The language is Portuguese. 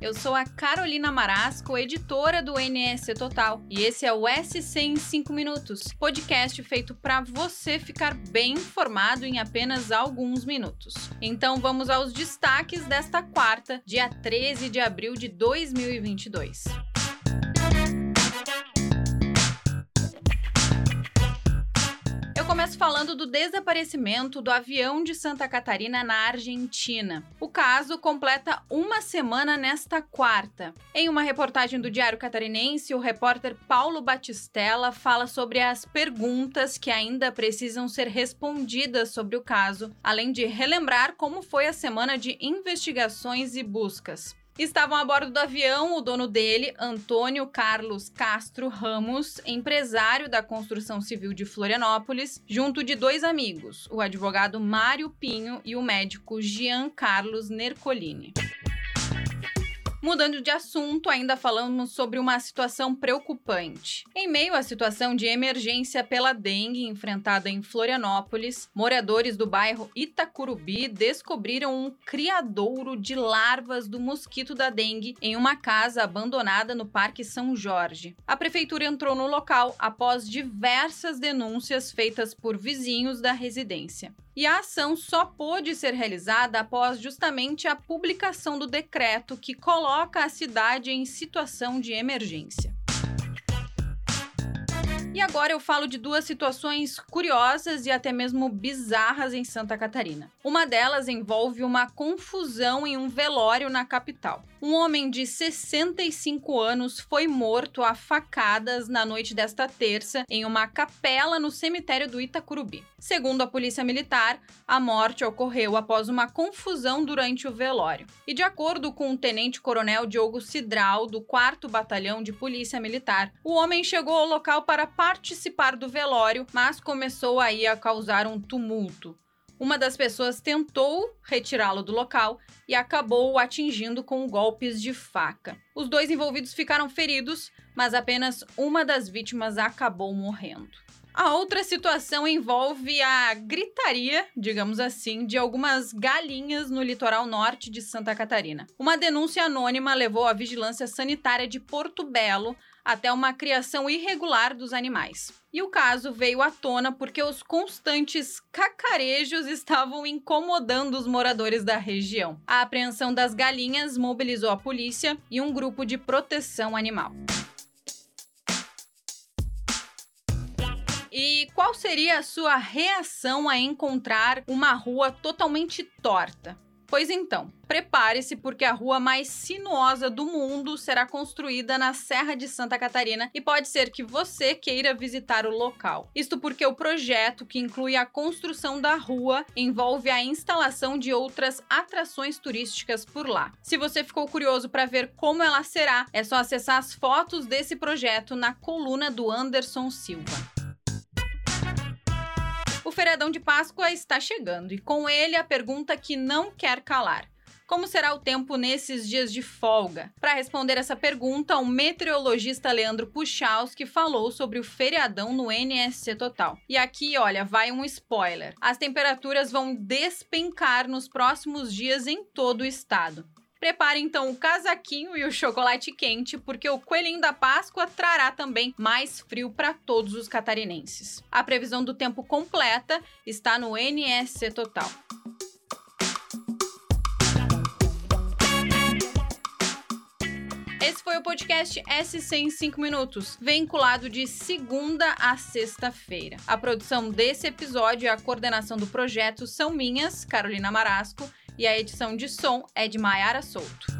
Eu sou a Carolina Marasco, editora do NS Total, e esse é o SC em 5 minutos, podcast feito para você ficar bem informado em apenas alguns minutos. Então vamos aos destaques desta quarta, dia 13 de abril de 2022. Começo falando do desaparecimento do avião de Santa Catarina na Argentina. O caso completa uma semana nesta quarta. Em uma reportagem do Diário Catarinense, o repórter Paulo Batistella fala sobre as perguntas que ainda precisam ser respondidas sobre o caso, além de relembrar como foi a semana de investigações e buscas. Estavam a bordo do avião o dono dele, Antônio Carlos Castro Ramos, empresário da construção civil de Florianópolis, junto de dois amigos, o advogado Mário Pinho e o médico Jean Carlos Nercolini. Mudando de assunto, ainda falamos sobre uma situação preocupante. Em meio à situação de emergência pela dengue enfrentada em Florianópolis, moradores do bairro Itacurubi descobriram um criadouro de larvas do mosquito da dengue em uma casa abandonada no Parque São Jorge. A prefeitura entrou no local após diversas denúncias feitas por vizinhos da residência. E a ação só pôde ser realizada após justamente a publicação do decreto que coloca a cidade em situação de emergência. E agora eu falo de duas situações curiosas e até mesmo bizarras em Santa Catarina. Uma delas envolve uma confusão em um velório na capital. Um homem de 65 anos foi morto a facadas na noite desta terça em uma capela no cemitério do Itacurubi. Segundo a Polícia Militar, a morte ocorreu após uma confusão durante o velório. E de acordo com o tenente-coronel Diogo Cidral, do 4 Batalhão de Polícia Militar, o homem chegou ao local para participar do velório, mas começou aí a causar um tumulto uma das pessoas tentou retirá-lo do local e acabou o atingindo com golpes de faca. Os dois envolvidos ficaram feridos, mas apenas uma das vítimas acabou morrendo. A outra situação envolve a gritaria, digamos assim, de algumas galinhas no litoral norte de Santa Catarina. Uma denúncia anônima levou a vigilância sanitária de Porto Belo até uma criação irregular dos animais. E o caso veio à tona porque os constantes cacarejos estavam incomodando os moradores da região. A apreensão das galinhas mobilizou a polícia e um grupo de proteção animal. E qual seria a sua reação a encontrar uma rua totalmente torta? Pois então, prepare-se porque a rua mais sinuosa do mundo será construída na Serra de Santa Catarina e pode ser que você queira visitar o local. Isto porque o projeto, que inclui a construção da rua, envolve a instalação de outras atrações turísticas por lá. Se você ficou curioso para ver como ela será, é só acessar as fotos desse projeto na coluna do Anderson Silva. O feriadão de Páscoa está chegando e com ele a pergunta que não quer calar. Como será o tempo nesses dias de folga? Para responder essa pergunta, o meteorologista Leandro Puchalski falou sobre o feriadão no NSC Total. E aqui, olha, vai um spoiler. As temperaturas vão despencar nos próximos dias em todo o estado. Prepare então o casaquinho e o chocolate quente, porque o coelhinho da Páscoa trará também mais frio para todos os catarinenses. A previsão do tempo completa está no NSC Total. Esse foi o podcast SC em 5 minutos, vinculado de segunda a sexta-feira. A produção desse episódio e a coordenação do projeto são minhas, Carolina Marasco, e a edição de som é de Maiara Souto.